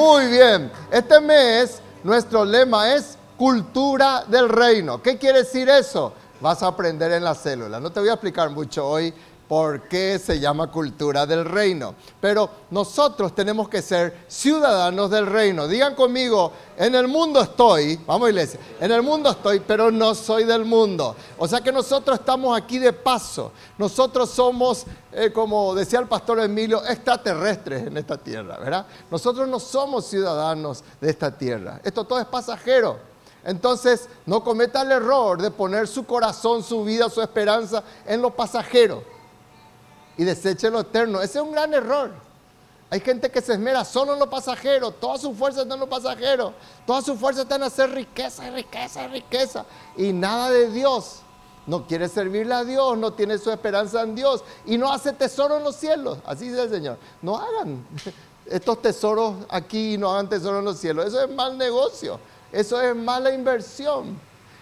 Muy bien, este mes nuestro lema es cultura del reino. ¿Qué quiere decir eso? Vas a aprender en la célula. No te voy a explicar mucho hoy por qué se llama cultura del reino. Pero nosotros tenemos que ser ciudadanos del reino. Digan conmigo, en el mundo estoy, vamos iglesia, en el mundo estoy, pero no soy del mundo. O sea que nosotros estamos aquí de paso. Nosotros somos, eh, como decía el pastor Emilio, extraterrestres en esta tierra, ¿verdad? Nosotros no somos ciudadanos de esta tierra. Esto todo es pasajero. Entonces, no cometa el error de poner su corazón, su vida, su esperanza en lo pasajero y deseche lo eterno. Ese es un gran error. Hay gente que se esmera solo en lo pasajero, toda su fuerza está en lo pasajero, toda su fuerza está en hacer riqueza riqueza riqueza y nada de Dios. No quiere servirle a Dios, no tiene su esperanza en Dios y no hace tesoro en los cielos. Así dice el Señor. No hagan estos tesoros aquí y no hagan tesoro en los cielos. Eso es mal negocio, eso es mala inversión.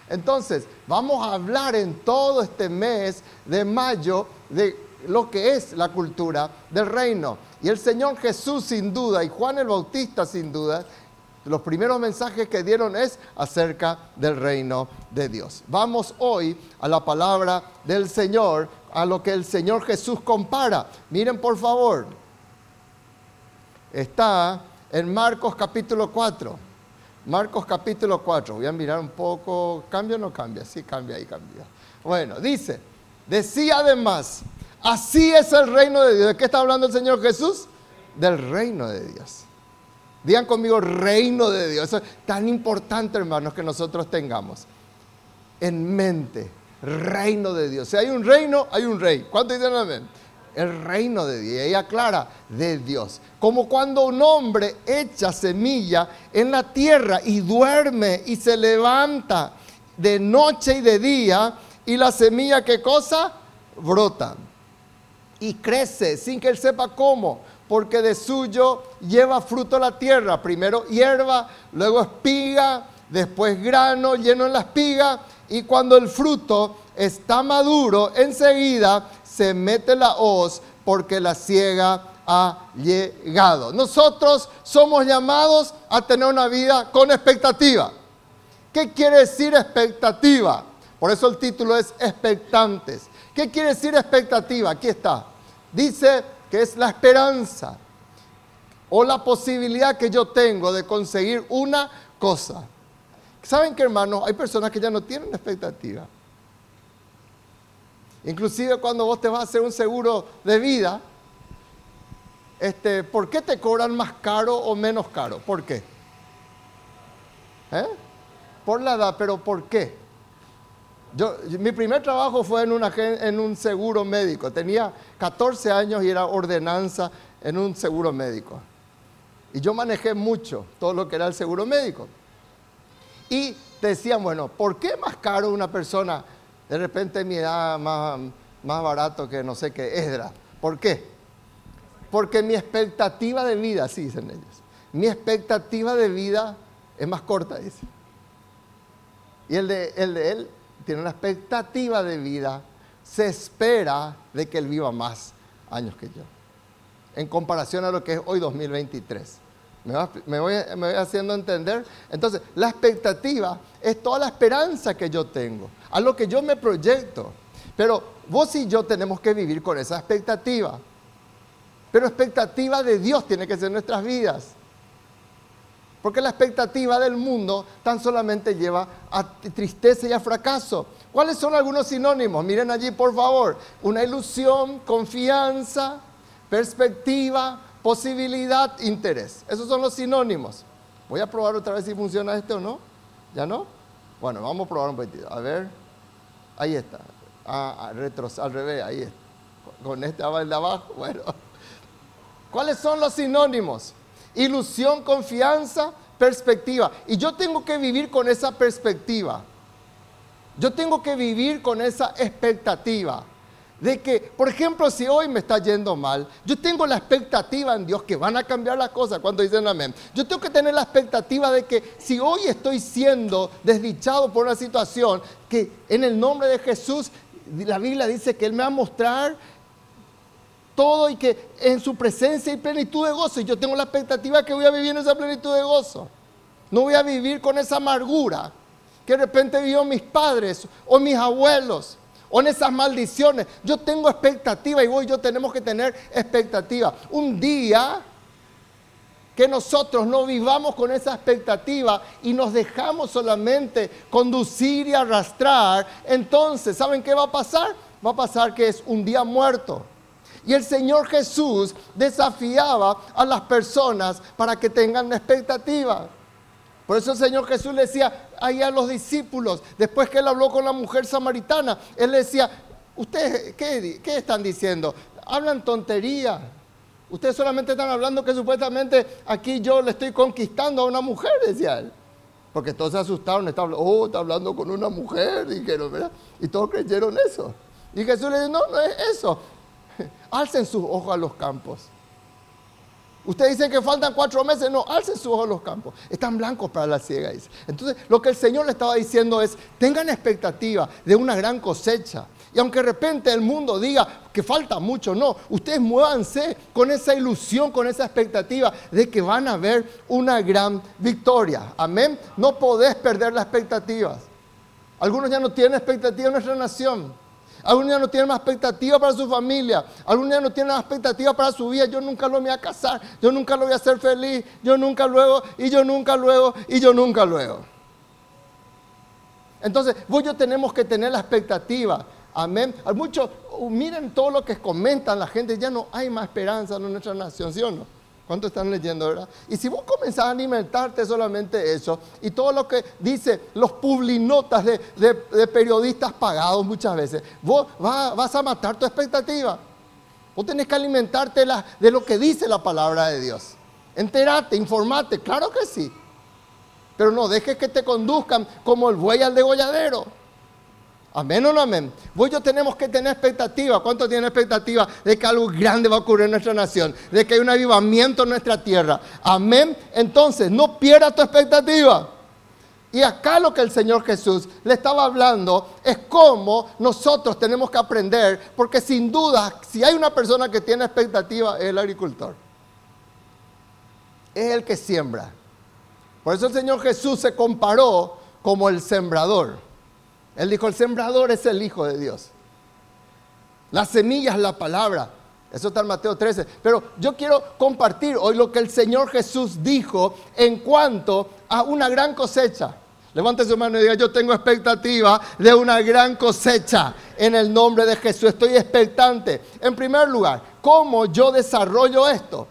Entonces, vamos a hablar en todo este mes de mayo de lo que es la cultura del reino. Y el Señor Jesús sin duda y Juan el Bautista sin duda, los primeros mensajes que dieron es acerca del reino de Dios. Vamos hoy a la palabra del Señor, a lo que el Señor Jesús compara. Miren por favor, está en Marcos capítulo 4. Marcos capítulo 4. Voy a mirar un poco. ¿Cambia o no cambia? Sí, cambia y cambia. Bueno, dice, decía además, Así es el reino de Dios. ¿De qué está hablando el Señor Jesús? Del reino de Dios. Digan conmigo, reino de Dios. Eso es tan importante, hermanos, que nosotros tengamos en mente. Reino de Dios. Si hay un reino, hay un rey. ¿Cuánto dicen amén? El reino de Dios. Y ella aclara, de Dios. Como cuando un hombre echa semilla en la tierra y duerme y se levanta de noche y de día y la semilla, ¿qué cosa? Brota y crece sin que él sepa cómo, porque de suyo lleva fruto la tierra, primero hierba, luego espiga, después grano lleno en la espiga, y cuando el fruto está maduro, enseguida se mete la hoz porque la ciega ha llegado. Nosotros somos llamados a tener una vida con expectativa. ¿Qué quiere decir expectativa? Por eso el título es expectantes. ¿Qué quiere decir expectativa? Aquí está. Dice que es la esperanza o la posibilidad que yo tengo de conseguir una cosa. ¿Saben qué, hermanos? Hay personas que ya no tienen expectativa. Inclusive cuando vos te vas a hacer un seguro de vida, este, ¿por qué te cobran más caro o menos caro? ¿Por qué? ¿Eh? Por la edad, pero ¿por qué? Yo, mi primer trabajo fue en, en un seguro médico. Tenía 14 años y era ordenanza en un seguro médico. Y yo manejé mucho todo lo que era el seguro médico. Y decían, bueno, ¿por qué más caro una persona de repente mi edad más, más barato que no sé qué, Esdra? ¿Por qué? Porque mi expectativa de vida, así dicen ellos, mi expectativa de vida es más corta, dice. Y el de, el de él tiene una expectativa de vida, se espera de que él viva más años que yo, en comparación a lo que es hoy 2023. ¿Me, voy, haciendo entender? Entonces, la expectativa es toda la esperanza que yo tengo, a lo que yo me proyecto. Pero vos y yo tenemos que vivir con esa expectativa. Pero expectativa de Dios tiene que ser nuestras vidas. Porque la expectativa del mundo tan solamente lleva a tristeza y a fracaso. ¿Cuáles son algunos sinónimos? Miren allí, por favor. Una ilusión, confianza, perspectiva, posibilidad, interés. Esos son los sinónimos. Voy a probar otra vez si funciona este o no. ¿Ya no? Bueno, vamos a probar un poquito. A ver. Ahí está. Ah, ah al revés, ahí está. Con este el de abajo. Bueno. ¿Cuáles son los sinónimos? Ilusión, confianza, perspectiva. Y yo tengo que vivir con esa perspectiva. Yo tengo que vivir con esa expectativa. De que, por ejemplo, si hoy me está yendo mal, yo tengo la expectativa en Dios que van a cambiar las cosas cuando dicen amén. Yo tengo que tener la expectativa de que si hoy estoy siendo desdichado por una situación, que en el nombre de Jesús, la Biblia dice que Él me va a mostrar todo y que en su presencia hay plenitud de gozo. Y yo tengo la expectativa que voy a vivir en esa plenitud de gozo. No voy a vivir con esa amargura que de repente vivió mis padres o mis abuelos o en esas maldiciones. Yo tengo expectativa y vos y yo tenemos que tener expectativa. Un día que nosotros no vivamos con esa expectativa y nos dejamos solamente conducir y arrastrar, entonces, ¿saben qué va a pasar? Va a pasar que es un día muerto. Y el Señor Jesús desafiaba a las personas para que tengan expectativa. Por eso el Señor Jesús le decía ahí a los discípulos, después que él habló con la mujer samaritana, él le decía, ¿ustedes qué, qué están diciendo? Hablan tontería. Ustedes solamente están hablando que supuestamente aquí yo le estoy conquistando a una mujer, decía él. Porque todos se asustaron, está, oh, está hablando con una mujer, dijeron, ¿verdad? Y todos creyeron eso. Y Jesús le dijo, no, no es eso. Alcen sus ojos a los campos. Ustedes dicen que faltan cuatro meses, no, alcen sus ojos a los campos. Están blancos para la ciega, Entonces, lo que el Señor le estaba diciendo es, tengan expectativa de una gran cosecha. Y aunque de repente el mundo diga que falta mucho, no, ustedes muévanse con esa ilusión, con esa expectativa de que van a ver una gran victoria. Amén. No podés perder las expectativas. Algunos ya no tienen expectativa en nuestra nación. Algunos ya no tienen más expectativa para su familia. Algunos ya no tienen más expectativa para su vida. Yo nunca lo voy a casar. Yo nunca lo voy a hacer feliz. Yo nunca luego. Y yo nunca luego. Y yo nunca luego. Entonces, vos yo tenemos que tener la expectativa. Amén. Muchos, miren todo lo que comentan la gente. Ya no hay más esperanza en nuestra nación, ¿sí o no? ¿Cuánto están leyendo, verdad? Y si vos comenzás a alimentarte solamente eso, y todo lo que dice los publinotas de, periodistas pagados muchas veces, vos vas a matar tu expectativa. Vos tenés que alimentarte de lo que dice la palabra de Dios. Enterate, informate, claro que sí. Pero no dejes que te conduzcan como el buey al degolladero. Amén o no amén. Vos yo tenemos que tener expectativa. ¿Cuánto tienen expectativa de que algo grande va a ocurrir en nuestra nación? De que hay un avivamiento en nuestra tierra. Amén. Entonces, no pierdas tu expectativa. Y acá lo que el Señor Jesús le estaba hablando es cómo nosotros tenemos que aprender, porque sin duda, si hay una persona que tiene expectativa, es el agricultor. Es el que siembra. Por eso el Señor Jesús se comparó como el sembrador. Él dijo, el sembrador es el Hijo de Dios. La semilla es la palabra. Eso está en Mateo 13. Pero yo quiero compartir hoy lo que el Señor Jesús dijo en cuanto a una gran cosecha. Levante su mano y diga, yo tengo expectativa de una gran cosecha en el nombre de Jesús. Estoy expectante. En primer lugar, ¿cómo yo desarrollo esto?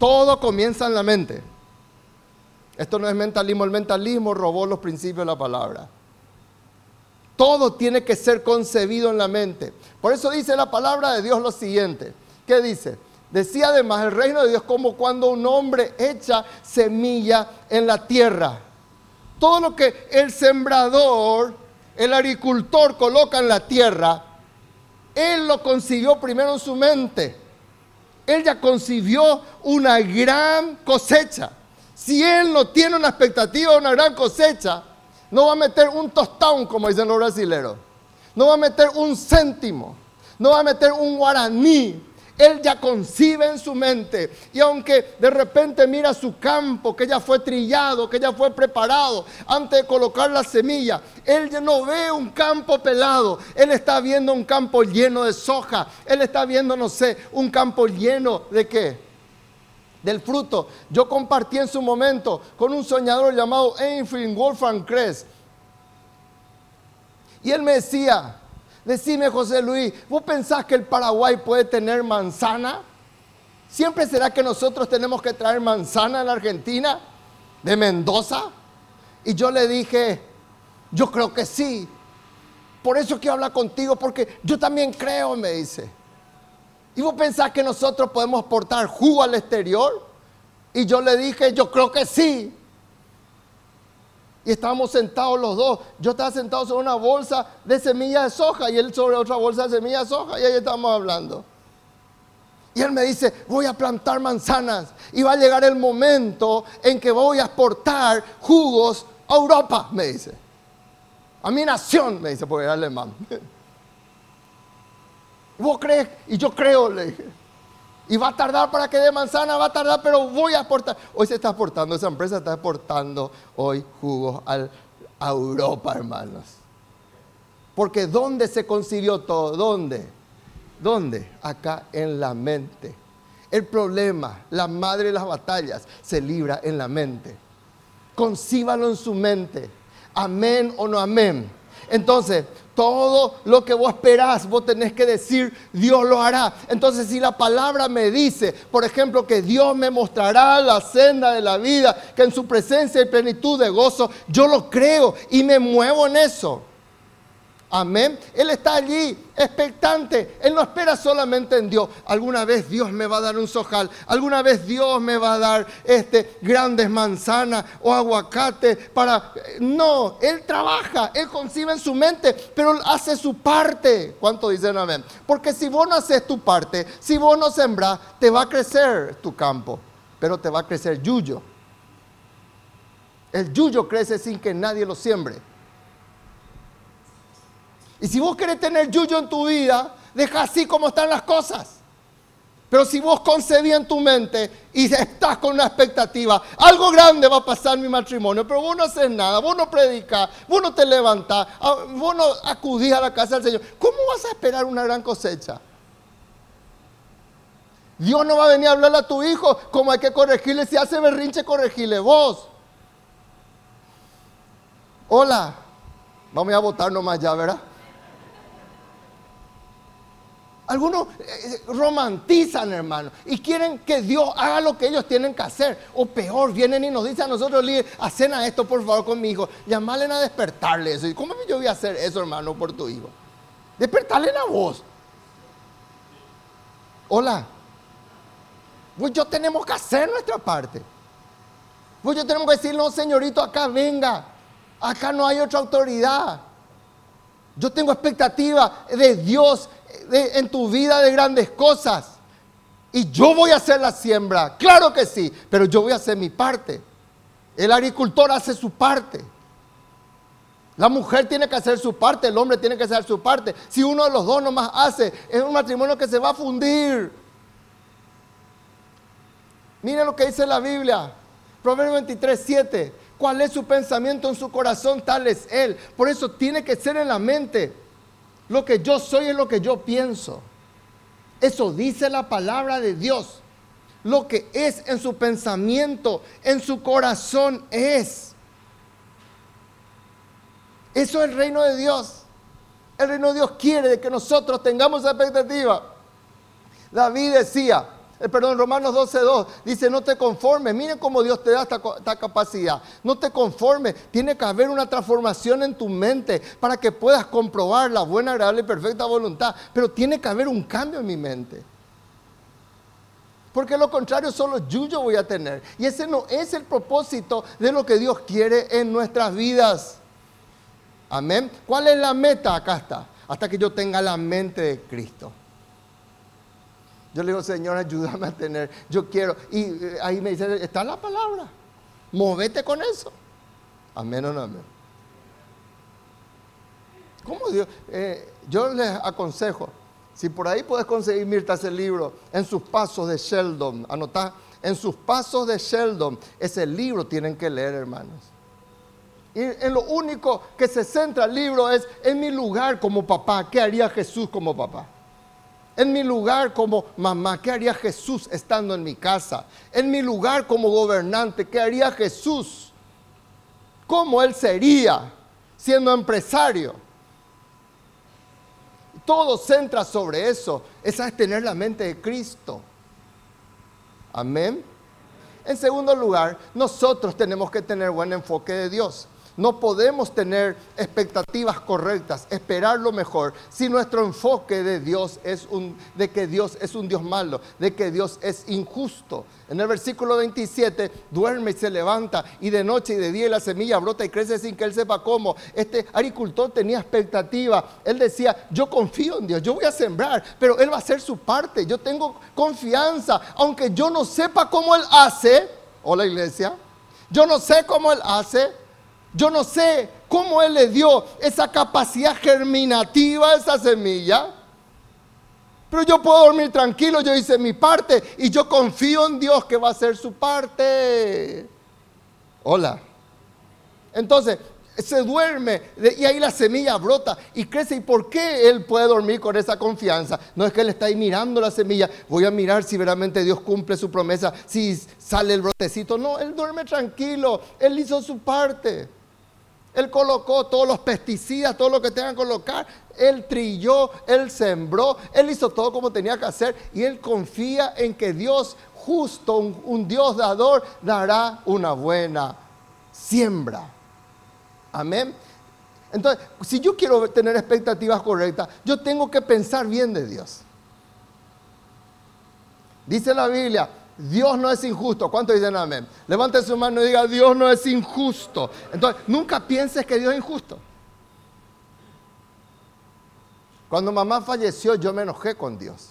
Todo comienza en la mente. Esto no es mentalismo. El mentalismo robó los principios de la palabra. Todo tiene que ser concebido en la mente. Por eso dice la palabra de Dios lo siguiente. ¿Qué dice? Decía además el reino de Dios como cuando un hombre echa semilla en la tierra. Todo lo que el sembrador, el agricultor coloca en la tierra, él lo concibió primero en su mente. Él ya concibió una gran cosecha. Si él no tiene una expectativa de una gran cosecha, no va a meter un tostón, como dicen los brasileros. No va a meter un céntimo. No va a meter un guaraní. Él ya concibe en su mente. Y aunque de repente mira su campo, que ya fue trillado, que ya fue preparado antes de colocar la semilla, él ya no ve un campo pelado. Él está viendo un campo lleno de soja. Él está viendo, no sé, un campo lleno de qué? Del fruto. Yo compartí en su momento con un soñador llamado Einfried Wolfgang Kress. Y él me decía, decime José Luis, ¿vos pensás que el Paraguay puede tener manzana? ¿Siempre será que nosotros tenemos que traer manzana en la Argentina? ¿De Mendoza? Y yo le dije, yo creo que sí. Por eso quiero hablar contigo, porque yo también creo, me dice. ¿Y vos pensás que nosotros podemos portar jugo al exterior? Y yo le dije, yo creo que sí. Y estábamos sentados los dos. Yo estaba sentado sobre una bolsa de semillas de soja y él sobre otra bolsa de semillas de soja y ahí estábamos hablando. Y él me dice, voy a plantar manzanas y va a llegar el momento en que voy a exportar jugos a Europa, me dice. A mi nación, me dice, porque era alemán. ¿Vos crees? Y yo creo, le dije. Y va a tardar para que dé manzana, va a tardar, pero voy a exportar. Hoy se está exportando, esa empresa está exportando hoy jugos a Europa, hermanos. Porque ¿dónde se concibió todo? ¿Dónde? ¿Dónde? Acá en la mente. El problema, la madre de las batallas, se libra en la mente. Concíbalo en su mente. Amén o no amén. Entonces, todo lo que vos esperás, vos tenés que decir, Dios lo hará. Entonces, si la palabra me dice, por ejemplo, que Dios me mostrará la senda de la vida, que en su presencia hay plenitud de gozo, yo lo creo y me muevo en eso. Amén. Él está allí expectante. Él no espera solamente en Dios. Alguna vez Dios me va a dar un sojal. Alguna vez Dios me va a dar este, grandes manzanas o aguacate para... No, Él trabaja, Él concibe en su mente, pero hace su parte. ¿Cuánto dicen amén? Porque si vos no haces tu parte, si vos no sembras, te va a crecer tu campo, pero te va a crecer yuyo. El yuyo crece sin que nadie lo siembre. Y si vos querés tener yuyo en tu vida, deja así como están las cosas. Pero si vos concebís en tu mente y estás con una expectativa, algo grande va a pasar en mi matrimonio, pero vos no haces nada, vos no predicas, vos no te levantás, vos no acudís a la casa del Señor, ¿cómo vas a esperar una gran cosecha? Dios no va a venir a hablarle a tu hijo como hay que corregirle, si hace berrinche, corregirle vos. Hola, vamos a votar nomás ya, ¿verdad? Algunos eh, eh, romantizan, hermano, y quieren que Dios haga lo que ellos tienen que hacer. O peor, vienen y nos dicen a nosotros, líder, hacen esto por favor con mi hijo. Llamarle a despertarle eso. ¿Y cómo yo voy a hacer eso, hermano, por tu hijo? Despertarle a vos. Hola. Pues yo tenemos que hacer nuestra parte. Pues yo tenemos que decir, no, señorito, acá venga. Acá no hay otra autoridad. Yo tengo expectativa de Dios en tu vida de grandes cosas. Y yo voy a hacer la siembra, claro que sí, pero yo voy a hacer mi parte. El agricultor hace su parte. La mujer tiene que hacer su parte, el hombre tiene que hacer su parte. Si uno de los dos nomás hace, es un matrimonio que se va a fundir. Miren lo que dice la Biblia. Proverbio 23, 7. ¿Cuál es su pensamiento en su corazón? Tal es Él. Por eso tiene que ser en la mente. Lo que yo soy es lo que yo pienso. Eso dice la palabra de Dios. Lo que es en su pensamiento, en su corazón es. Eso es el reino de Dios. El reino de Dios quiere que nosotros tengamos expectativa. David decía, eh, perdón, Romanos 12.2 dice, no te conformes, miren cómo Dios te da esta, capacidad, no te conformes, tiene que haber una transformación en tu mente para que puedas comprobar la buena, agradable y perfecta voluntad, pero tiene que haber un cambio en mi mente. Porque lo contrario solo yo voy a tener. Y ese no es el propósito de lo que Dios quiere en nuestras vidas. Amén. ¿Cuál es la meta? Acá está. Hasta que yo tenga la mente de Cristo. Yo le digo, Señor, ayúdame a tener, yo quiero. Y eh, ahí me dice, está la palabra, movete con eso. Amén o no amén. ¿Cómo Dios? Eh, yo les aconsejo, si por ahí puedes conseguir, Mirta, ese libro, En sus pasos de Sheldon, anotá, En sus pasos de Sheldon, ese libro tienen que leer, hermanos. Y en lo único que se centra el libro es en mi lugar como papá, ¿qué haría Jesús como papá? En mi lugar como mamá, ¿qué haría Jesús estando en mi casa? En mi lugar como gobernante, ¿qué haría Jesús? ¿Cómo él sería siendo empresario? Todo centra sobre eso. Esa es tener la mente de Cristo. Amén. En segundo lugar, nosotros tenemos que tener buen enfoque de Dios. No podemos tener expectativas correctas, esperar lo mejor, si nuestro enfoque de Dios es un, de que Dios es un Dios malo, de que Dios es injusto. En el versículo 27, duerme y se levanta, y de noche y de día la semilla brota y crece sin que él sepa cómo. Este agricultor tenía expectativa. Él decía, yo confío en Dios, yo voy a sembrar, pero él va a hacer su parte. Yo tengo confianza, aunque yo no sepa cómo él hace. Hola iglesia. Yo no sé cómo él hace, yo no sé cómo Él le dio esa capacidad germinativa a esa semilla. Pero yo puedo dormir tranquilo, yo hice mi parte y yo confío en Dios que va a hacer su parte. Hola. Entonces, se duerme y ahí la semilla brota y crece. ¿Y por qué él puede dormir con esa confianza? No es que él está ahí mirando la semilla, voy a mirar si realmente Dios cumple su promesa, si sale el brotecito. No, él duerme tranquilo, él hizo su parte. Él colocó todos los pesticidas, todo lo que tenga que colocar. Él trilló, él sembró, él hizo todo como tenía que hacer. Y él confía en que Dios justo, un, un Dios dador, dará una buena siembra. Amén. Entonces, si yo quiero tener expectativas correctas, yo tengo que pensar bien de Dios. Dice la Biblia, Dios no es injusto. ¿Cuántos dicen amén? Levante su mano y diga, Dios no es injusto. Entonces, nunca pienses que Dios es injusto. Cuando mamá falleció, yo me enojé con Dios.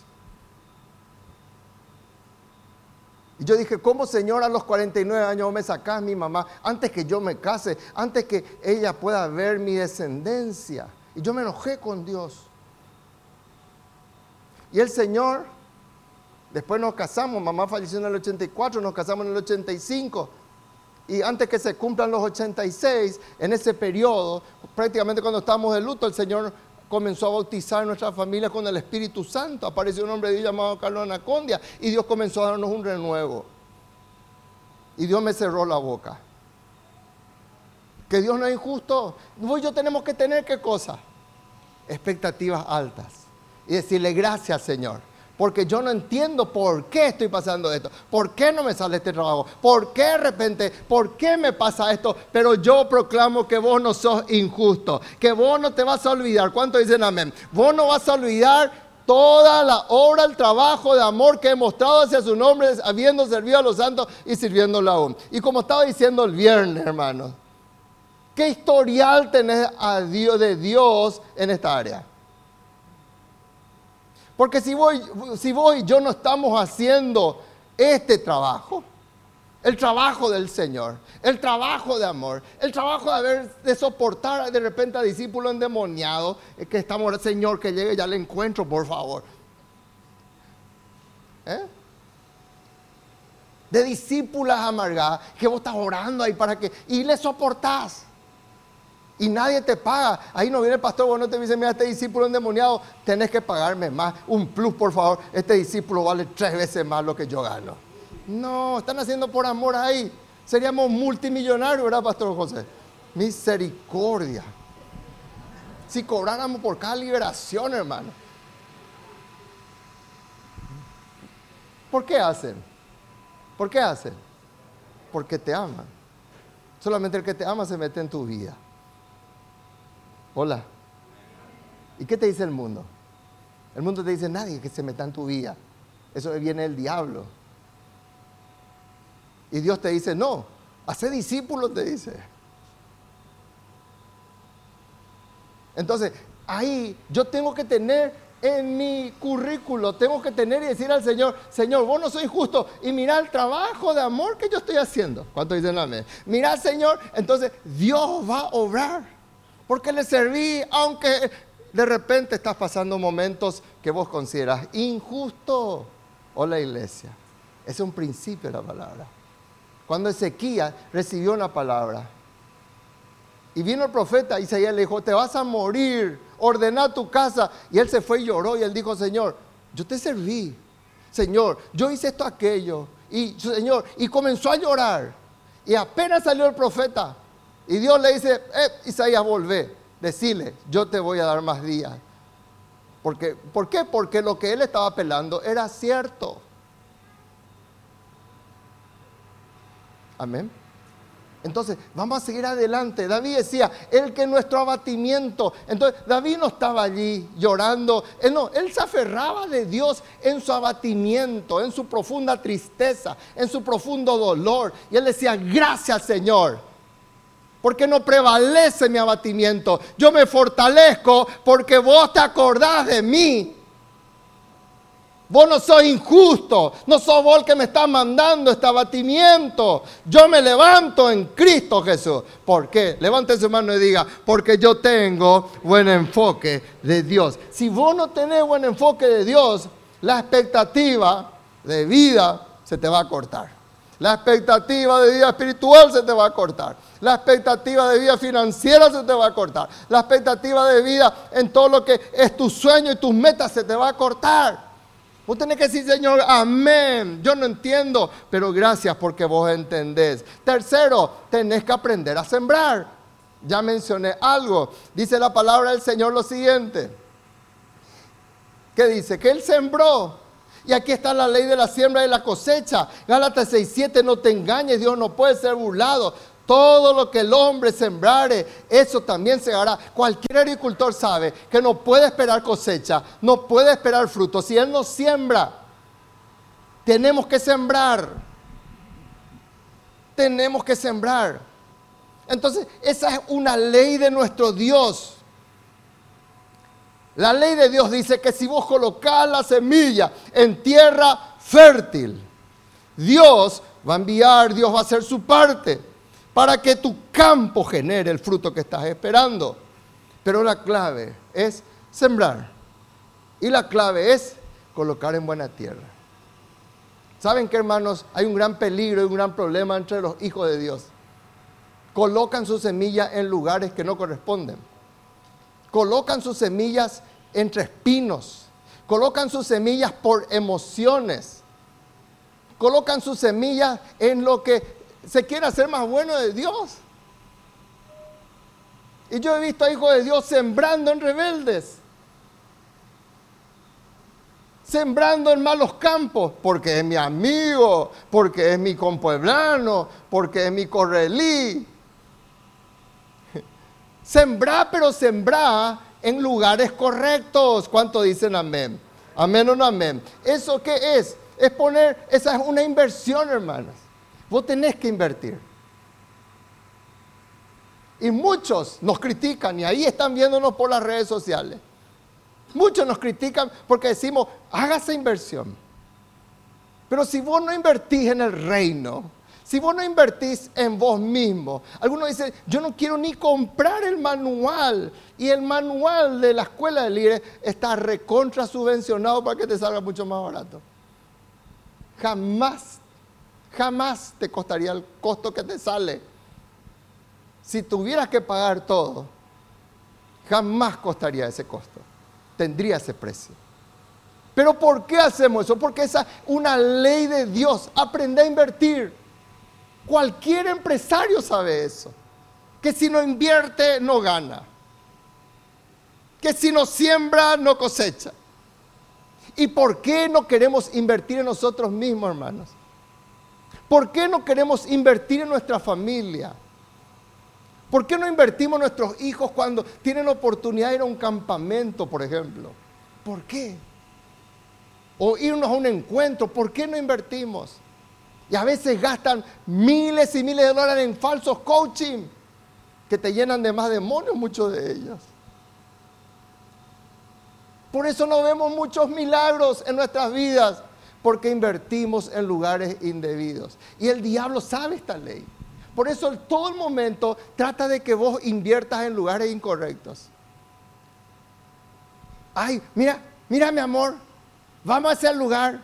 Y yo dije, ¿cómo Señor a los 49 años me sacas mi mamá antes que yo me case, antes que ella pueda ver mi descendencia? Y yo me enojé con Dios. Y el Señor, después nos casamos, mamá falleció en el 84, nos casamos en el 85. Y antes que se cumplan los 86, en ese periodo, prácticamente cuando estábamos de luto, el Señor comenzó a bautizar nuestra familia con el Espíritu Santo. Apareció un hombre de Dios llamado Carlos Anacondia y Dios comenzó a darnos un renuevo. Y Dios me cerró la boca. Que Dios no es injusto. Vos y yo tenemos que tener qué cosa? Expectativas altas. Y decirle gracias Señor porque yo no entiendo por qué estoy pasando esto, por qué no me sale este trabajo, por qué de repente, por qué me pasa esto, pero yo proclamo que vos no sos injusto, que vos no te vas a olvidar. ¿Cuánto dicen amén? Vos no vas a olvidar toda la obra, el trabajo de amor que he mostrado hacia su nombre, habiendo servido a los santos y sirviéndolo aún. Y como estaba diciendo el viernes, hermanos, ¿qué historial tenés a Dios, de Dios en esta área? Porque si vos, si y yo no estamos haciendo este trabajo, el trabajo del Señor, el trabajo de amor, el trabajo de haber de soportar de repente a discípulos endemoniados, que estamos, Señor, que llegue ya le encuentro, por favor. ¿Eh? De discípulas amargadas, que vos estás orando ahí para que, y le soportás y nadie te paga. Ahí no viene el pastor, bueno, te dice, mira, este discípulo endemoniado, tenés que pagarme más, un plus, por favor. Este discípulo vale tres veces más lo que yo gano. No, están haciendo por amor ahí. Seríamos multimillonarios, ¿verdad, Pastor José? Misericordia. Si cobráramos por cada liberación, hermano. ¿Por qué hacen? ¿Por qué hacen? Porque te aman. Solamente el que te ama se mete en tu vida. Hola. ¿Y qué te dice el mundo? El mundo te dice nadie que se meta en tu vida. Eso viene el diablo. Y Dios te dice, no, hace discípulos, te dice. Entonces, ahí yo tengo que tener en mi currículo, tengo que tener y decir al Señor, Señor, vos no sois justo. Y mira el trabajo de amor que yo estoy haciendo. ¿Cuánto dicen amén? Mira, Señor, entonces Dios va a obrar porque le serví, aunque de repente estás pasando momentos que vos consideras injusto. O la iglesia. Es un principio de la palabra. Cuando Ezequiel recibió una palabra y vino el profeta Isaías le dijo, te vas a morir, ordena tu casa. Y él se fue y lloró y él dijo, Señor, yo te serví. Señor, yo hice esto, aquello. Y Señor, y comenzó a llorar. Y apenas salió el profeta, y Dios le dice, eh, Isaías, volvé, decile, yo te voy a dar más días. Porque, ¿Por qué? Porque lo que él estaba apelando era cierto. Amén. Entonces, vamos a seguir adelante. David decía, el que nuestro abatimiento. Entonces, David no estaba allí llorando. Él no, él se aferraba de Dios en su abatimiento, en su profunda tristeza, en su profundo dolor. Y él decía, gracias Señor porque no prevalece mi abatimiento. Yo me fortalezco porque vos te acordás de mí. Vos no sos injusto, no sos vos el que me está mandando este abatimiento. Yo me levanto en Cristo Jesús. ¿Por qué? Levante su mano y diga, porque yo tengo buen enfoque de Dios. Si vos no tenés buen enfoque de Dios, la expectativa de vida se te va a cortar. La expectativa de vida espiritual se te va a cortar. La expectativa de vida financiera se te va a cortar. La expectativa de vida en todo lo que es tu sueño y tus metas se te va a cortar. Vos tenés que decir, Señor, amén. Yo no entiendo, pero gracias porque vos entendés. Tercero, tenés que aprender a sembrar. Ya mencioné algo. Dice la palabra del Señor lo siguiente. ¿Qué dice? Que Él sembró. Y aquí está la ley de la siembra y la cosecha. Gálatas 6.7, no te engañes, Dios no puede ser burlado. Todo lo que el hombre sembrare, eso también se hará. Cualquier agricultor sabe que no puede esperar cosecha, no puede esperar fruto. Si él no siembra, tenemos que sembrar. Tenemos que sembrar. Entonces, esa es una ley de nuestro Dios. La ley de Dios dice que si vos colocás la semilla en tierra fértil, Dios va a enviar, Dios va a hacer su parte para que tu campo genere el fruto que estás esperando. Pero la clave es sembrar. Y la clave es colocar en buena tierra. ¿Saben qué, hermanos? Hay un gran peligro y un gran problema entre los hijos de Dios. Colocan sus semillas en lugares que no corresponden. Colocan sus semillas entre espinos. Colocan sus semillas por emociones. Colocan sus semillas en lo que se quiere hacer más bueno de Dios. Y yo he visto a hijos de Dios sembrando en rebeldes. Sembrando en malos campos, porque es mi amigo, porque es mi compueblano, porque es mi correlí. Sembrá, pero sembrá en lugares correctos. ¿Cuánto dicen amén? Amén o no amén. ¿Eso qué es? Es poner, esa es una inversión, hermanas. Vos tenés que invertir. Y muchos nos critican y ahí están viéndonos por las redes sociales. Muchos nos critican porque decimos, hágase inversión. Pero si vos no invertís en el reino, si vos no invertís en vos mismo, algunos dicen, yo no quiero ni comprar el manual. Y el manual de la escuela de líderes está recontra subvencionado para que te salga mucho más barato. Jamás jamás te costaría el costo que te sale. Si tuvieras que pagar todo, jamás costaría ese costo. Tendría ese precio. Pero ¿por qué hacemos eso? Porque esa es una ley de Dios. Aprende a invertir. Cualquier empresario sabe eso. Que si no invierte, no gana. Que si no siembra, no cosecha. ¿Y por qué no queremos invertir en nosotros mismos, hermanos? ¿Por qué no queremos invertir en nuestra familia? ¿Por qué no invertimos en nuestros hijos cuando tienen oportunidad de ir a un campamento, por ejemplo? ¿Por qué? O irnos a un encuentro, ¿por qué no invertimos? Y a veces gastan miles y miles de dólares en falsos coaching que te llenan de más demonios muchos de ellos. Por eso no vemos muchos milagros en nuestras vidas porque invertimos en lugares indebidos. Y el diablo sabe esta ley. Por eso todo el momento trata de que vos inviertas en lugares incorrectos. Ay, mira, mira mi amor, vamos a ese lugar,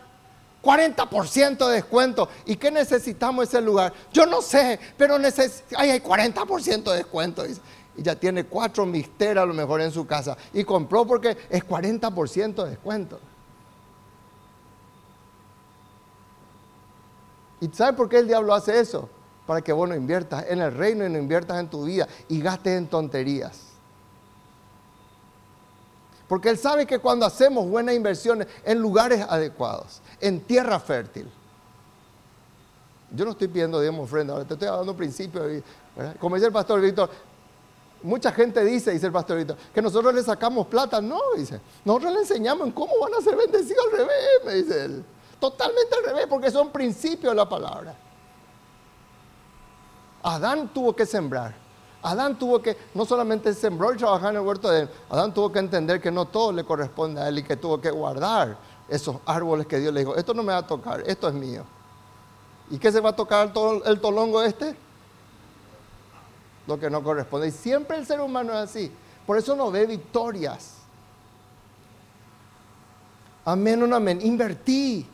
40% de descuento. ¿Y qué necesitamos ese lugar? Yo no sé, pero ay, hay 40% de descuento. Y ya tiene cuatro misterios a lo mejor en su casa. Y compró porque es 40% de descuento. ¿Y sabe por qué el diablo hace eso? Para que vos no inviertas en el reino y no inviertas en tu vida y gastes en tonterías. Porque él sabe que cuando hacemos buenas inversiones en lugares adecuados, en tierra fértil, yo no estoy pidiendo, digamos, ofrenda, ahora te estoy dando principios. Como dice el pastor Víctor, mucha gente dice, dice el pastor Víctor, que nosotros le sacamos plata. No, dice, nosotros le enseñamos en cómo van a ser bendecidos al revés, me dice él. Totalmente al revés, porque son principios de la palabra. Adán tuvo que sembrar. Adán tuvo que, no solamente sembró y trabajar en el huerto de él, Adán tuvo que entender que no todo le corresponde a él y que tuvo que guardar esos árboles que Dios le dijo, esto no me va a tocar, esto es mío. ¿Y qué se va a tocar el tolongo este? Lo que no corresponde. Y siempre el ser humano es así. Por eso no ve victorias. Amén no amén. Invertí.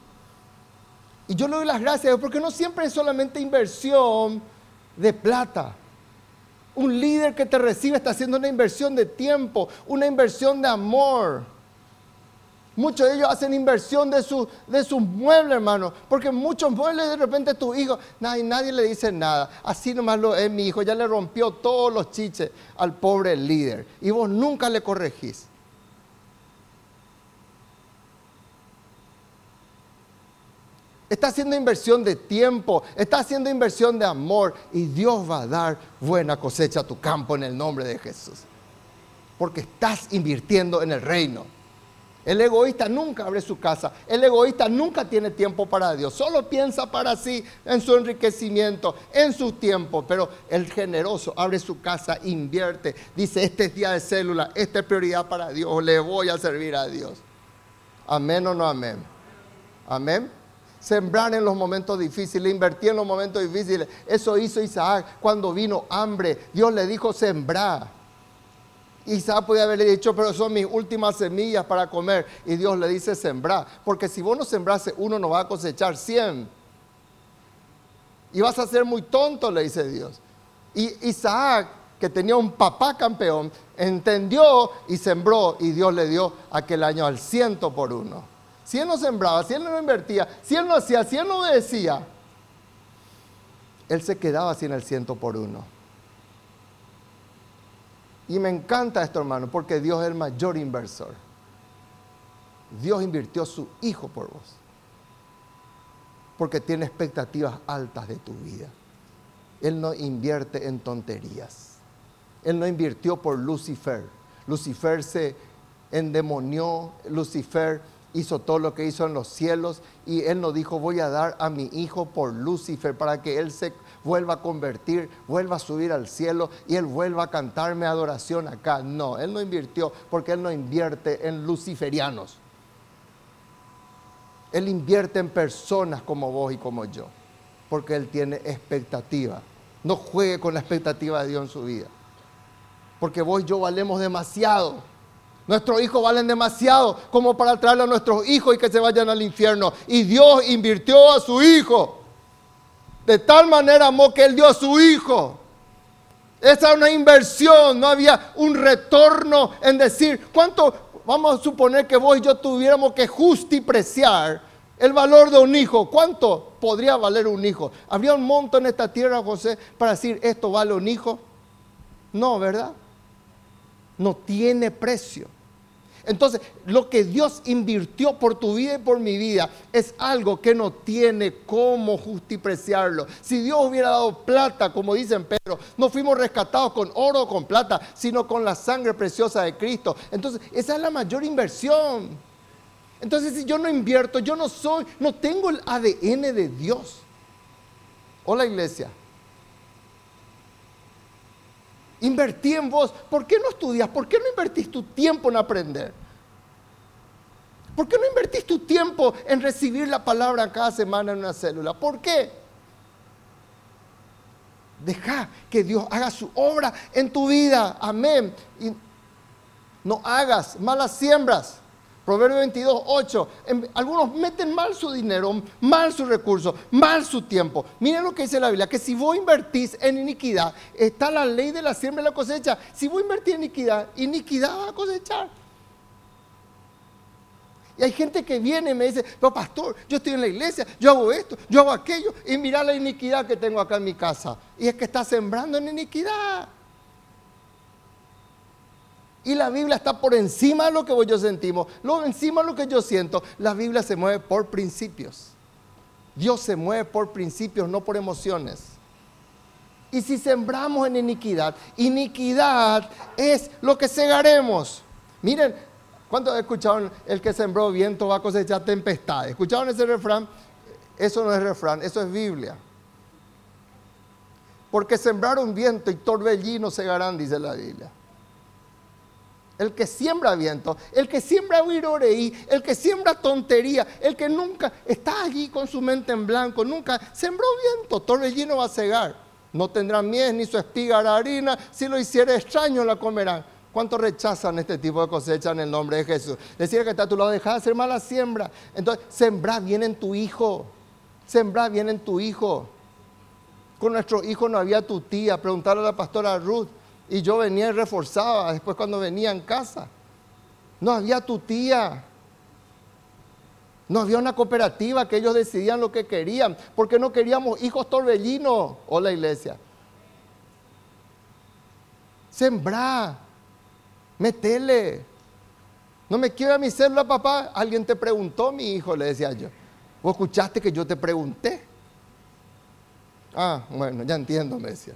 Y yo le doy las gracias porque no siempre es solamente inversión de plata. Un líder que te recibe está haciendo una inversión de tiempo, una inversión de amor. Muchos de ellos hacen inversión de, su, de sus muebles, hermano. Porque muchos muebles de repente tu hijo, nadie, nadie le dice nada. Así nomás es mi hijo. Ya le rompió todos los chiches al pobre líder. Y vos nunca le corregís. Está haciendo inversión de tiempo, está haciendo inversión de amor y Dios va a dar buena cosecha a tu campo en el nombre de Jesús. Porque estás invirtiendo en el reino. El egoísta nunca abre su casa. El egoísta nunca tiene tiempo para Dios. Solo piensa para sí, en su enriquecimiento, en su tiempo. Pero el generoso abre su casa, invierte. Dice, este es día de célula, esta es prioridad para Dios. Le voy a servir a Dios. Amén o no amén. Amén sembrar en los momentos difíciles, invertir en los momentos difíciles. Eso hizo Isaac cuando vino hambre. Dios le dijo sembrar. Isaac podía haberle dicho, pero son mis últimas semillas para comer. Y Dios le dice sembrar. Porque si vos no sembrase uno, no va a cosechar cien. Y vas a ser muy tonto, le dice Dios. Y Isaac, que tenía un papá campeón, entendió y sembró. Y Dios le dio aquel año al ciento por uno si él no sembraba, si él no invertía, si él no hacía, si él no obedecía, él se quedaba sin el ciento por uno. Y me encanta esto, hermano, porque Dios es el mayor inversor. Dios invirtió su hijo por vos. Porque tiene expectativas altas de tu vida. Él no invierte en tonterías. Él no invirtió por Lucifer. Lucifer se endemonió. Lucifer hizo todo lo que hizo en los cielos y él no dijo voy a dar a mi hijo por Lucifer para que él se vuelva a convertir, vuelva a subir al cielo y él vuelva a cantarme adoración acá. No, él no invirtió porque él no invierte en luciferianos. Él invierte en personas como vos y como yo, porque él tiene expectativa. No juegue con la expectativa de Dios en su vida, porque vos y yo valemos demasiado Nuestros hijos valen demasiado como para traerle a nuestros hijos y que se vayan al infierno. Y Dios invirtió a su hijo. De tal manera amó que Él dio a su hijo. Esa es una inversión, no había un retorno en decir, ¿cuánto vamos a suponer que vos y yo tuviéramos que justipreciar el valor de un hijo? ¿Cuánto podría valer un hijo? ¿Habría un monto en esta tierra, José, para decir, esto vale un hijo? No, ¿verdad? No tiene precio. Entonces, lo que Dios invirtió por tu vida y por mi vida es algo que no tiene cómo justipreciarlo. Si Dios hubiera dado plata, como dicen Pedro, no fuimos rescatados con oro o con plata, sino con la sangre preciosa de Cristo. Entonces, esa es la mayor inversión. Entonces, si yo no invierto, yo no soy, no tengo el ADN de Dios. Hola iglesia. Invertí en vos. ¿Por qué no estudias? ¿Por qué no invertís tu tiempo en aprender? ¿Por qué no invertís tu tiempo en recibir la palabra cada semana en una célula? ¿Por qué? Deja que Dios haga su obra en tu vida. Amén. Y no hagas malas siembras. Proverbio 22, 8. Algunos meten mal su dinero, mal sus recursos, mal su tiempo. Miren lo que dice la Biblia, que si vos invertís en iniquidad, está la ley de la siembra y la cosecha. Si vos invertís en iniquidad, iniquidad va a cosechar. Y hay gente que viene y me dice, pero pastor, yo estoy en la iglesia, yo hago esto, yo hago aquello, y mira la iniquidad que tengo acá en mi casa. Y es que está sembrando en iniquidad. Y la Biblia está por encima de lo que yo sentimos, lo encima de lo que yo siento. La Biblia se mueve por principios. Dios se mueve por principios, no por emociones. Y si sembramos en iniquidad, iniquidad es lo que segaremos. Miren, ¿cuántos escucharon el que sembró viento va a cosechar tempestades? ¿Escucharon ese refrán? Eso no es refrán, eso es Biblia. Porque sembraron viento y torbellino segarán, dice la Biblia. El que siembra viento, el que siembra viroreí, el que siembra tontería, el que nunca está allí con su mente en blanco, nunca sembró viento, torbellino va a cegar. No tendrán miel ni su espiga la harina, si lo hiciera extraño la comerán. ¿Cuántos rechazan este tipo de cosecha en el nombre de Jesús? Decir que está a tu lado, deja de hacer mala siembra. Entonces, sembra bien en tu hijo. Sembra bien en tu hijo. Con nuestro hijo no había tu tía. Preguntarle a la pastora Ruth. Y yo venía y reforzaba después cuando venía en casa. No había tu tía. No había una cooperativa que ellos decidían lo que querían. Porque no queríamos hijos torbellinos. O la iglesia. Sembra metele. No me quiero a mi célula, papá. Alguien te preguntó, mi hijo, le decía yo. ¿Vos escuchaste que yo te pregunté? Ah, bueno, ya entiendo, me decía.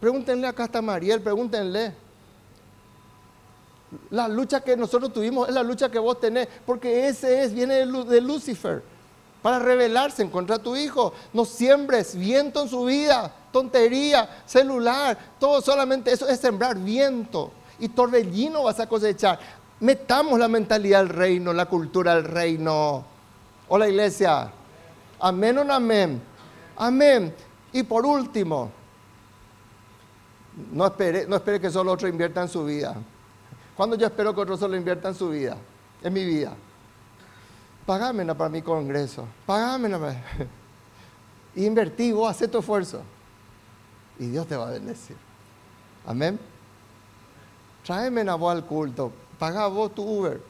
Pregúntenle acá hasta Mariel, pregúntenle. La lucha que nosotros tuvimos es la lucha que vos tenés, porque ese es, viene de Lucifer, para rebelarse en contra de tu hijo. No siembres viento en su vida, tontería, celular, todo solamente eso es sembrar viento y torbellino vas a cosechar. Metamos la mentalidad del reino, la cultura del reino. Hola iglesia. Amén o no amén. Amén. Y por último, no espere, no que solo otro invierta en su vida. ¿Cuándo yo espero que otro solo invierta en su vida? En mi vida. Pagámela para mi congreso. Pagámela para... Invertí, vos haces tu esfuerzo. Y Dios te va a bendecir. Amén. Tráeme a vos al culto, paga vos tu Uber.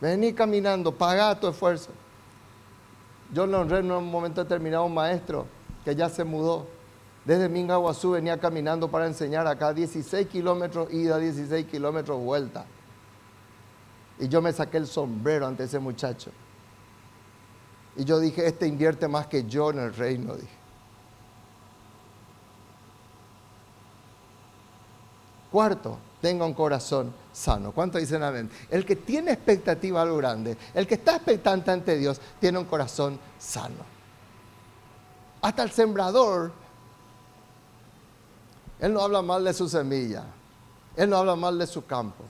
Vení caminando, paga tu esfuerzo. Yo le honré en un momento determinado a un maestro que ya se mudó. Desde Mingaguazú venía caminando para enseñar acá 16 kilómetros ida, 16 kilómetros vuelta. Y yo me saqué el sombrero ante ese muchacho. Y yo dije, este invierte más que yo en el reino, dije. Cuarto, tenga un corazón sano. ¿Cuánto dicen amén? El que tiene expectativa algo grande, el que está expectante ante Dios, tiene un corazón sano. Hasta el sembrador, él no habla mal de su semilla, él no habla mal de su campo.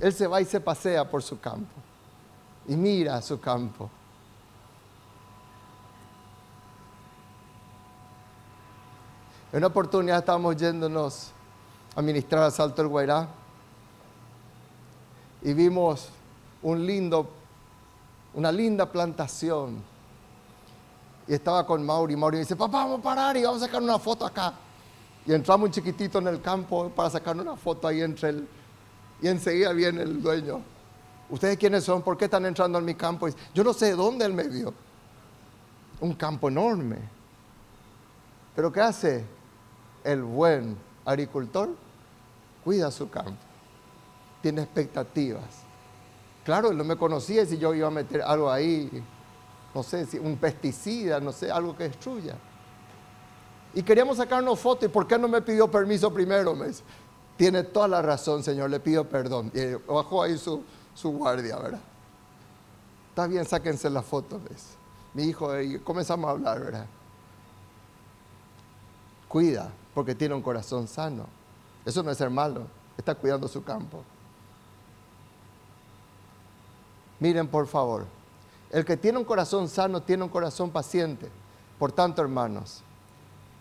Él se va y se pasea por su campo y mira su campo. En una oportunidad estábamos yéndonos a ministrar a Salto el Guairá y vimos un lindo, una linda plantación. Y estaba con Mauri. Mauri me dice, papá, vamos a parar y vamos a sacar una foto acá. Y entramos un chiquitito en el campo para sacar una foto ahí entre el... Y enseguida viene el dueño. ¿Ustedes quiénes son? ¿Por qué están entrando en mi campo? Yo no sé de dónde él me vio. Un campo enorme. Pero ¿qué hace el buen agricultor? cuida su campo, tiene expectativas. Claro, él no me conocía si yo iba a meter algo ahí, no sé, un pesticida, no sé, algo que destruya. Y queríamos sacarnos fotos, ¿y por qué no me pidió permiso primero? Me tiene toda la razón, Señor, le pido perdón. Y bajó ahí su, su guardia, ¿verdad? Está bien, sáquense la foto, ¿ves? Mi hijo, y comenzamos a hablar, ¿verdad? Cuida, porque tiene un corazón sano. Eso no es ser malo, está cuidando su campo. Miren, por favor, el que tiene un corazón sano tiene un corazón paciente. Por tanto, hermanos,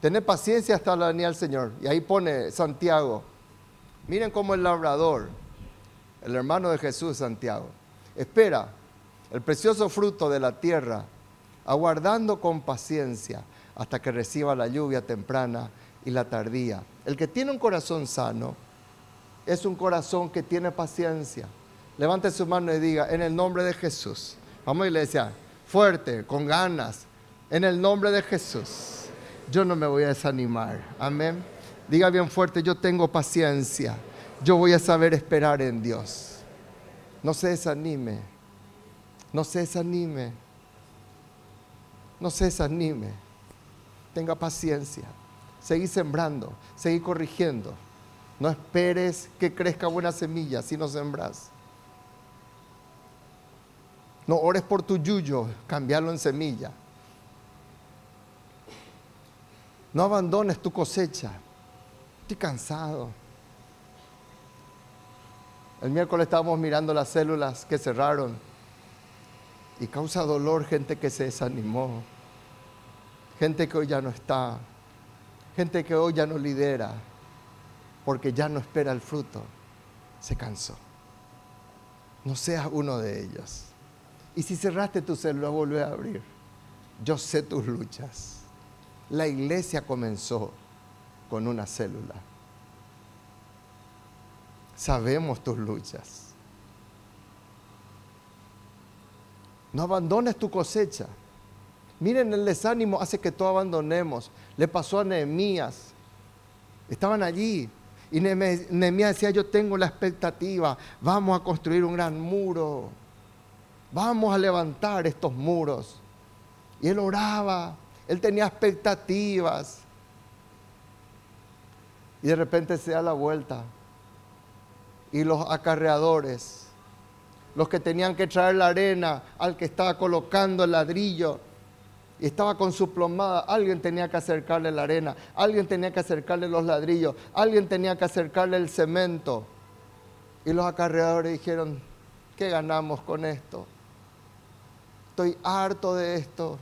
tened paciencia hasta la venida del Señor. Y ahí pone Santiago. Miren cómo el labrador, el hermano de Jesús, Santiago, espera el precioso fruto de la tierra, aguardando con paciencia hasta que reciba la lluvia temprana y la tardía. El que tiene un corazón sano es un corazón que tiene paciencia. Levante su mano y diga, en el nombre de Jesús. Vamos iglesia, fuerte, con ganas. En el nombre de Jesús. Yo no me voy a desanimar. Amén. Diga bien fuerte, yo tengo paciencia. Yo voy a saber esperar en Dios. No se desanime. No se desanime. No se desanime. Tenga paciencia. Seguí sembrando, seguí corrigiendo. No esperes que crezca buena semilla si no sembras. No ores por tu yuyo, cambiarlo en semilla. No abandones tu cosecha. Estoy cansado. El miércoles estábamos mirando las células que cerraron y causa dolor gente que se desanimó, gente que hoy ya no está, gente que hoy ya no lidera, porque ya no espera el fruto, se cansó. No seas uno de ellos. Y si cerraste tu célula, vuelve a abrir. Yo sé tus luchas. La iglesia comenzó con una célula. Sabemos tus luchas. No abandones tu cosecha. Miren, el desánimo hace que todos abandonemos. Le pasó a Nehemías. Estaban allí. Y Nehemías decía, yo tengo la expectativa, vamos a construir un gran muro. Vamos a levantar estos muros. Y él oraba, él tenía expectativas. Y de repente se da la vuelta. Y los acarreadores, los que tenían que traer la arena al que estaba colocando el ladrillo, y estaba con su plomada, alguien tenía que acercarle la arena, alguien tenía que acercarle los ladrillos, alguien tenía que acercarle el cemento. Y los acarreadores dijeron, ¿qué ganamos con esto? Estoy harto de esto.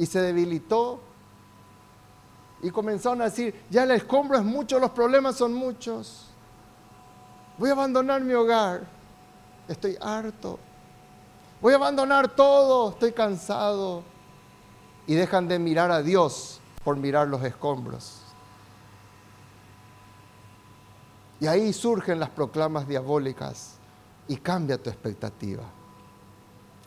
Y se debilitó y comenzaron a decir, ya el escombro es mucho, los problemas son muchos. Voy a abandonar mi hogar, estoy harto. Voy a abandonar todo, estoy cansado. Y dejan de mirar a Dios por mirar los escombros. Y ahí surgen las proclamas diabólicas y cambia tu expectativa.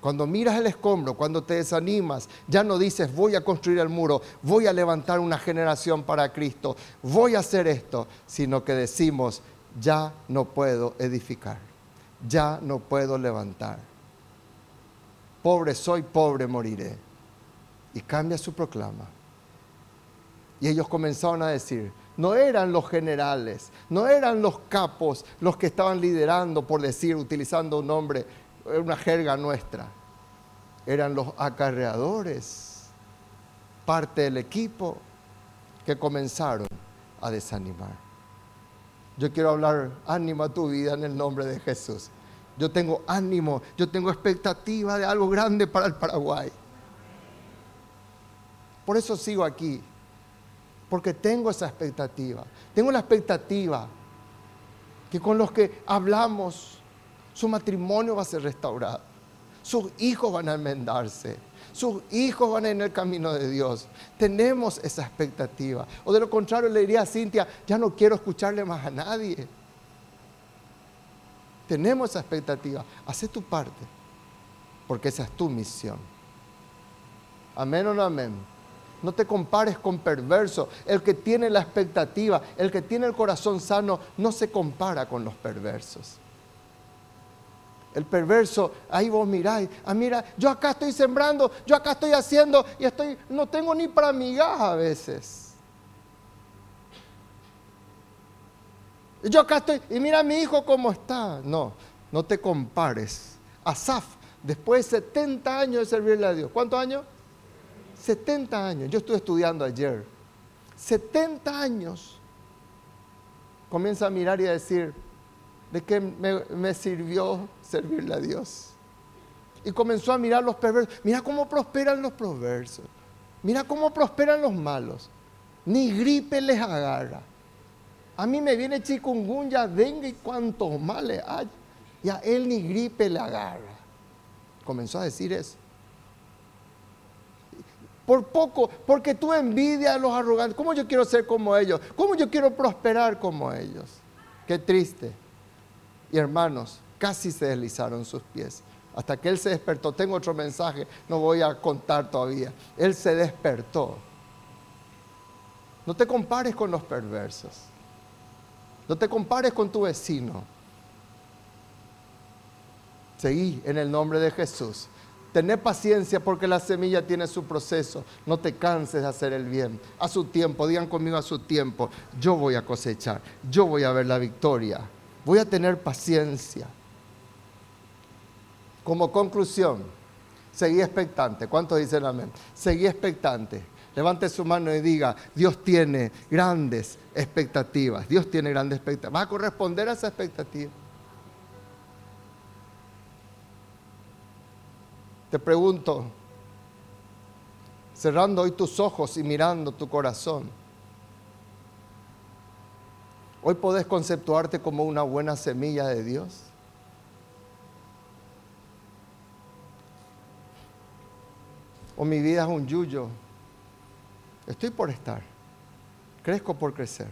Cuando miras el escombro, cuando te desanimas, ya no dices voy a construir el muro, voy a levantar una generación para Cristo, voy a hacer esto, sino que decimos ya no puedo edificar, ya no puedo levantar. Pobre soy, pobre moriré. Y cambia su proclama. Y ellos comenzaron a decir, no eran los generales, no eran los capos los que estaban liderando, por decir, utilizando un nombre, una jerga nuestra. Eran los acarreadores, parte del equipo que comenzaron a desanimar. Yo quiero hablar ánimo a tu vida en el nombre de Jesús. Yo tengo ánimo, yo tengo expectativa de algo grande para el Paraguay. Por eso sigo aquí, porque tengo esa expectativa. Tengo la expectativa que con los que hablamos su matrimonio va a ser restaurado. Sus hijos van a enmendarse. Sus hijos van a ir en el camino de Dios. Tenemos esa expectativa. O de lo contrario le diría a Cintia, ya no quiero escucharle más a nadie. Tenemos esa expectativa. Haz tu parte, porque esa es tu misión. Amén o no amén. No te compares con perverso. El que tiene la expectativa, el que tiene el corazón sano, no se compara con los perversos. El perverso, ahí vos miráis, ah, mira, yo acá estoy sembrando, yo acá estoy haciendo y estoy, no tengo ni para migas a veces. Yo acá estoy, y mira a mi hijo cómo está. No, no te compares. Asaf, después de 70 años de servirle a Dios, ¿cuántos años? 70 años. Yo estuve estudiando ayer. 70 años. Comienza a mirar y a decir, ¿de qué me sirvió servirle a Dios. Y comenzó a mirar los perversos. Mira cómo prosperan los perversos. Mira cómo prosperan los malos. Ni gripe les agarra. A mí me viene chikungunya, dengue y cuantos males hay. Y a él ni gripe le agarra. Comenzó a decir eso. Por poco, porque tú envidias a los arrogantes. ¿Cómo yo quiero ser como ellos? ¿Cómo yo quiero prosperar como ellos? Qué triste. Y hermanos, casi se deslizaron sus pies. Hasta que él se despertó. Tengo otro mensaje, no voy a contar todavía. Él se despertó. No te compares con los perversos. No te compares con tu vecino. Seguí en el nombre de Jesús. Tené paciencia porque la semilla tiene su proceso. No te canses de hacer el bien. A su tiempo, digan conmigo a su tiempo. Yo voy a cosechar. Yo voy a ver la victoria. Voy a tener paciencia. Como conclusión, seguí expectante. ¿Cuántos dicen amén? Seguí expectante. Levante su mano y diga, Dios tiene grandes expectativas. Dios tiene grandes expectativas. Va a corresponder a esa expectativa. Te pregunto, cerrando hoy tus ojos y mirando tu corazón, hoy podés conceptuarte como una buena semilla de Dios. O mi vida es un yuyo. Estoy por estar. Crezco por crecer.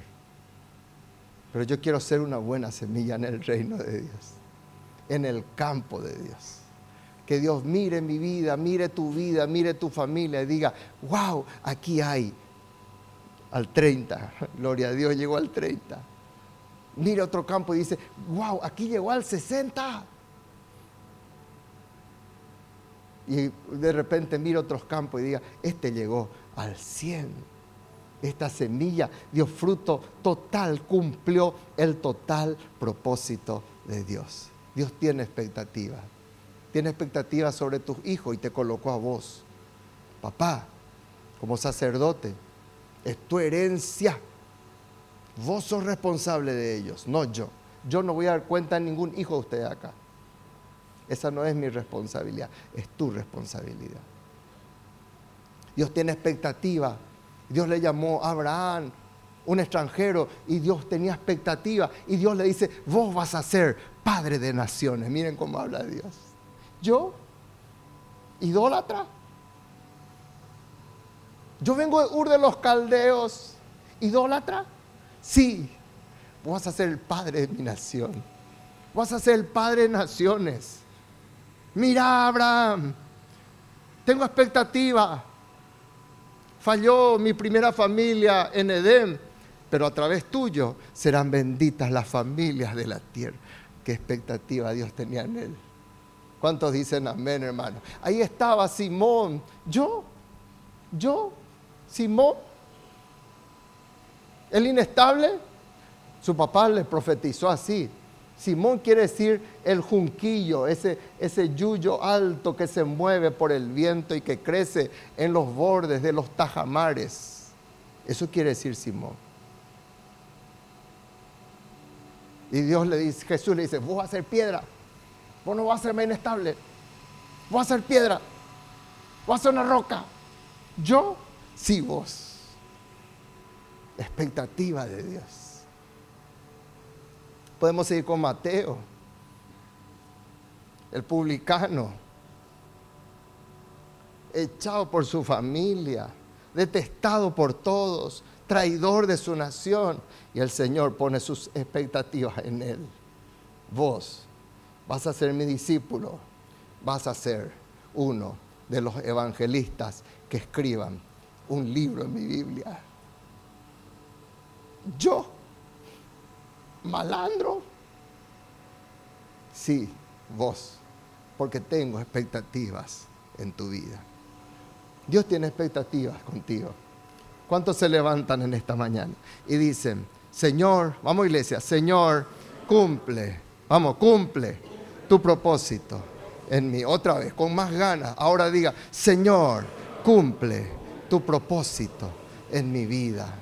Pero yo quiero ser una buena semilla en el reino de Dios. En el campo de Dios. Que Dios mire mi vida, mire tu vida, mire tu familia y diga, wow, aquí hay al 30. Gloria a Dios, llegó al 30. Mire otro campo y dice, wow, aquí llegó al 60. Y de repente mire otros campos y diga, este llegó al 100. Esta semilla dio fruto total, cumplió el total propósito de Dios. Dios tiene expectativa. Tiene expectativa sobre tus hijos y te colocó a vos. Papá, como sacerdote, es tu herencia. Vos sos responsable de ellos, no yo. Yo no voy a dar cuenta a ningún hijo de ustedes acá. Esa no es mi responsabilidad, es tu responsabilidad. Dios tiene expectativa. Dios le llamó a Abraham, un extranjero, y Dios tenía expectativa. Y Dios le dice, vos vas a ser padre de naciones. Miren cómo habla Dios. Yo, idólatra. Yo vengo de Ur de los Caldeos, idólatra. Sí, vas a ser el padre de mi nación. Vas a ser el padre de naciones. Mira, Abraham, tengo expectativa. Falló mi primera familia en Edén, pero a través tuyo serán benditas las familias de la tierra. Qué expectativa Dios tenía en él. ¿Cuántos dicen amén, hermano? Ahí estaba Simón. Yo, yo, Simón, el inestable. Su papá le profetizó así. Simón quiere decir el junquillo, ese, ese yuyo alto que se mueve por el viento y que crece en los bordes de los tajamares. Eso quiere decir Simón. Y Dios le dice, Jesús le dice, vos vas a ser piedra, vos no vas a ser inestable, vos vas a ser piedra, vos vas a ser una roca. Yo, sí vos. Expectativa de Dios. Podemos seguir con Mateo, el publicano, echado por su familia, detestado por todos, traidor de su nación. Y el Señor pone sus expectativas en él. Vos vas a ser mi discípulo, vas a ser uno de los evangelistas que escriban un libro en mi Biblia. Yo malandro? Sí, vos, porque tengo expectativas en tu vida. Dios tiene expectativas contigo. ¿Cuántos se levantan en esta mañana y dicen, Señor, vamos iglesia, Señor, cumple, vamos, cumple tu propósito en mí? Otra vez, con más ganas. Ahora diga, Señor, cumple tu propósito en mi vida.